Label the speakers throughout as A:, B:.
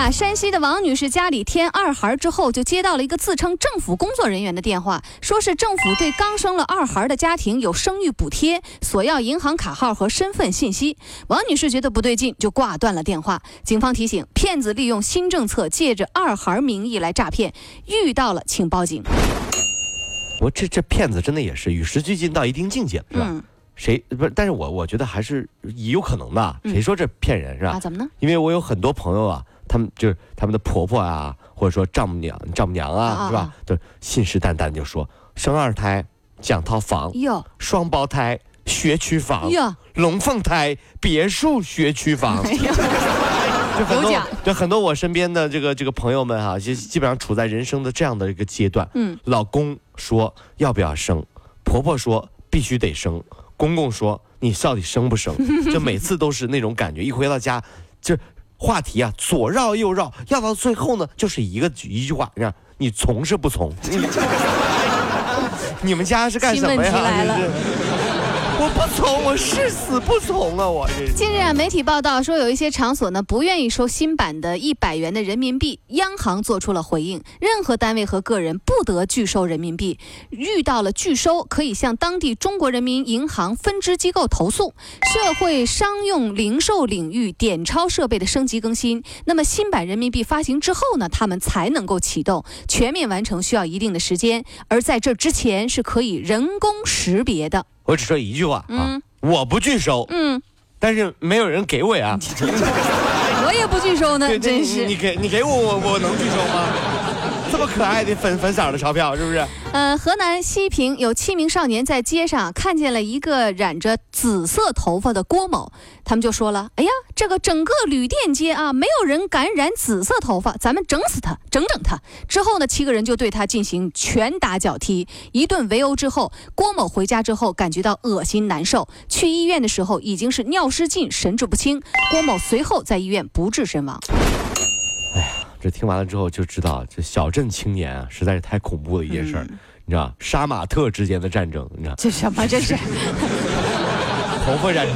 A: 啊，山西的王女士家里添二孩之后，就接到了一个自称政府工作人员的电话，说是政府对刚生了二孩的家庭有生育补贴，索要银行卡号和身份信息。王女士觉得不对劲，就挂断了电话。警方提醒，骗子利用新政策，借着二孩名义来诈骗，遇到了请报警。
B: 我这这骗子真的也是与时俱进到一定境界了，是吧？
A: 嗯
B: 谁不是？但是我我觉得还是有可能的。谁说这骗人是吧？
A: 啊，怎么呢？
B: 因为我有很多朋友啊，他们就是他们的婆婆啊，或者说丈母娘、丈母娘啊，
A: 啊
B: 是吧？都信誓旦旦就说生二胎讲套房，
A: 哟
B: 双胞胎学区房，
A: 哟，
B: 龙凤胎别墅学区房。就很多
A: 有奖
B: 对很多我身边的这个这个朋友们哈、就基本上处在人生的这样的一个阶段。
A: 嗯，
B: 老公说要不要生，婆婆说必须得生，公公说你到底生不生？就每次都是那种感觉，一回到家，就话题啊左绕右绕，绕到最后呢就是一个一句话，让你从是不从？你们家是干什么呀？我不从，我誓死不从啊！我这。
A: 近日啊，媒体报道说，有一些场所呢不愿意收新版的一百元的人民币，央行做出了回应，任何单位和个人不得拒收人民币，遇到了拒收，可以向当地中国人民银行分支机构投诉。社会商用零售领域点钞设备的升级更新，那么新版人民币发行之后呢，他们才能够启动，全面完成需要一定的时间，而在这之前是可以人工识别的。
B: 我只说一句话啊，
A: 嗯
B: 我不拒收，
A: 嗯，
B: 但是没有人给我呀。
A: 我也不拒收呢，真是
B: 你。给你给我，我我能拒收吗？这么可爱的粉粉色的钞票，是不是？
A: 呃，河南西平有七名少年在街上看见了一个染着紫色头发的郭某，他们就说了：“哎呀，这个整个旅店街啊，没有人敢染紫色头发，咱们整死他，整整他。”之后呢，七个人就对他进行拳打脚踢，一顿围殴之后，郭某回家之后感觉到恶心难受，去医院的时候已经是尿失禁，神志不清。郭某随后在医院不治身亡。
B: 这听完了之后就知道，这小镇青年啊，实在是太恐怖的一件事儿。你知道，杀马特之间的战争，你知道，
A: 这什么？这是？
B: 头发染。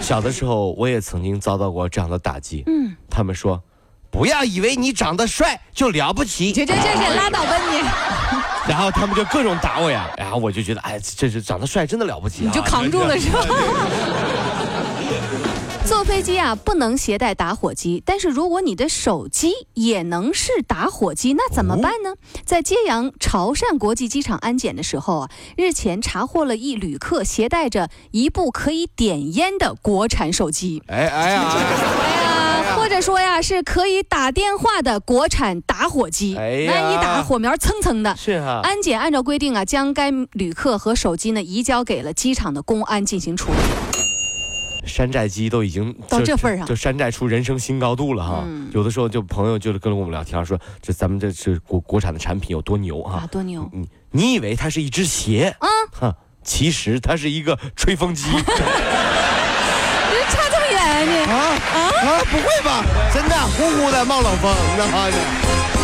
B: 小的时候，我也曾经遭到过这样的打击。
A: 嗯，
B: 他们说，不要以为你长得帅就了不起。
A: 这这这是拉倒吧你！
B: 然后他们就各种打我呀，然后我就觉得，哎，这是长得帅真的了不起啊！
A: 你就扛住了是吧？坐飞机啊，不能携带打火机，但是如果你的手机也能是打火机，那怎么办呢？在揭阳潮汕国际机场安检的时候啊，日前查获了一旅客携带着一部可以点烟的国产手机，
B: 哎哎呀，哎
A: 哎呀，或者说呀是可以打电话的国产打火机，
B: 哎
A: 那一打火苗蹭蹭的。
B: 是哈、
A: 安检按照规定啊，将该旅客和手机呢移交给了机场的公安进行处理。
B: 山寨机都已经
A: 到这份儿上
B: 就山寨出人生新高度了哈。
A: 嗯
B: 有的时候就朋友就是跟我们聊天说，这咱们这是国国产的产品有多牛
A: 啊
B: 哈。，
A: 多牛！
B: 你你以为它是一只鞋
A: 啊？
B: 哈，其实它是一个吹风机
A: 这差这么远啊你？
B: 啊啊！不会吧？真的呼呼的冒冷风，你知道吗？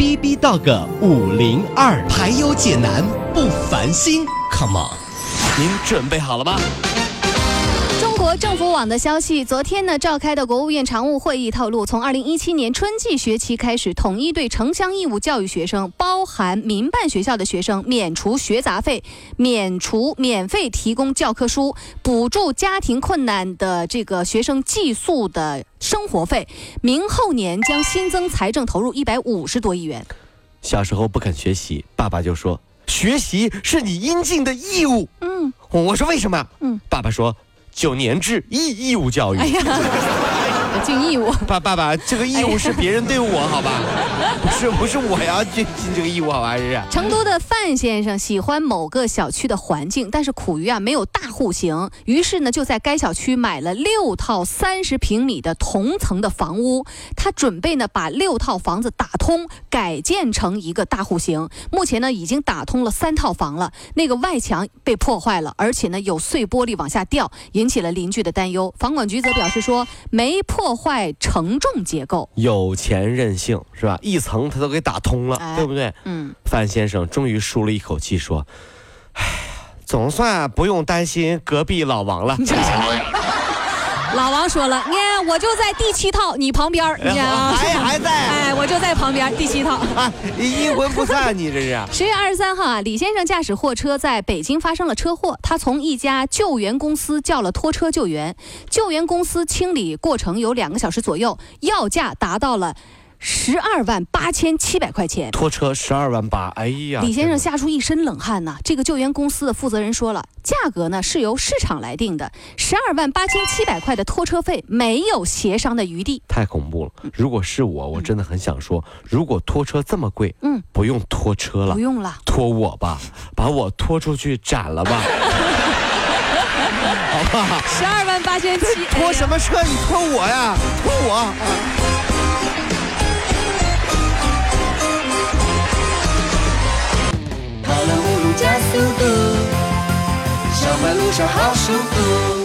C: B B Dog 五零二，排忧解难不烦心，Come on。
B: 您准备好了吗？
A: 政府网的消息，昨天呢召开的国务院常务会议透露，从二零一七年春季学期开始，统一对城乡义务教育学生，包含民办学校的学生，免除学杂费，免除免费提供教科书，补助家庭困难的这个学生寄宿的生活费。明后年将新增财政投入一百五十多亿元。
B: 小时候不肯学习，爸爸就说学习是你应尽的义务。
A: 嗯，
B: 我说为什么？
A: 嗯，
B: 爸爸说九年制义义务教育。
A: 尽义务。
B: 爸爸爸，这个义务是别人对我，好吧？不是不是我要尽尽这个义务，好吧？是？
A: 成都的范先生喜欢某个小区的环境，但是苦于啊没有大户型，于是呢就在该小区买了六套三十平米的同层的房屋。他准备呢把六套房子打通，改建成一个大户型。目前呢已经打通了三套房了，那个外墙被破坏了，而且呢有碎玻璃往下掉，引起了邻居的担忧。房管局则表示说没破坏承重结构。
B: 有钱任性是吧？一层他都给打通了，
A: 哎
B: 对不对？
A: 嗯，
B: 范先生终于舒了一口气，说：“哎呀，总算不用担心隔壁老王了。
A: 老王说了，你看我就在第七套你旁边儿，你看啊
B: 还还在
A: 哎，我就在旁边第七套。
B: 你，阴魂不散，你这是？
A: 十月二十三号啊，李先生驾驶货车在北京发生了车祸，他从一家救援公司叫了拖车救援，救援公司清理过程有两个小时左右，要价达到了十二万八千七百块钱。
B: 拖车十二万八，哎呀！
A: 李先生吓出一身冷汗呐、这个救援公司的负责人说了，价格呢是由市场来定的，十二万八千七百块的拖车费没有协商的余地。
B: 太恐怖了。如果是我，我真的很想说，如果拖车这么贵，
A: 嗯，
B: 不用拖车了
A: 不，用了，
B: 拖我吧，把我拖出去斩了吧，好吧？
A: 十二万八千七，
B: 拖什么车？你拖我呀，拖我。
D: 加速度，上班路上好舒服。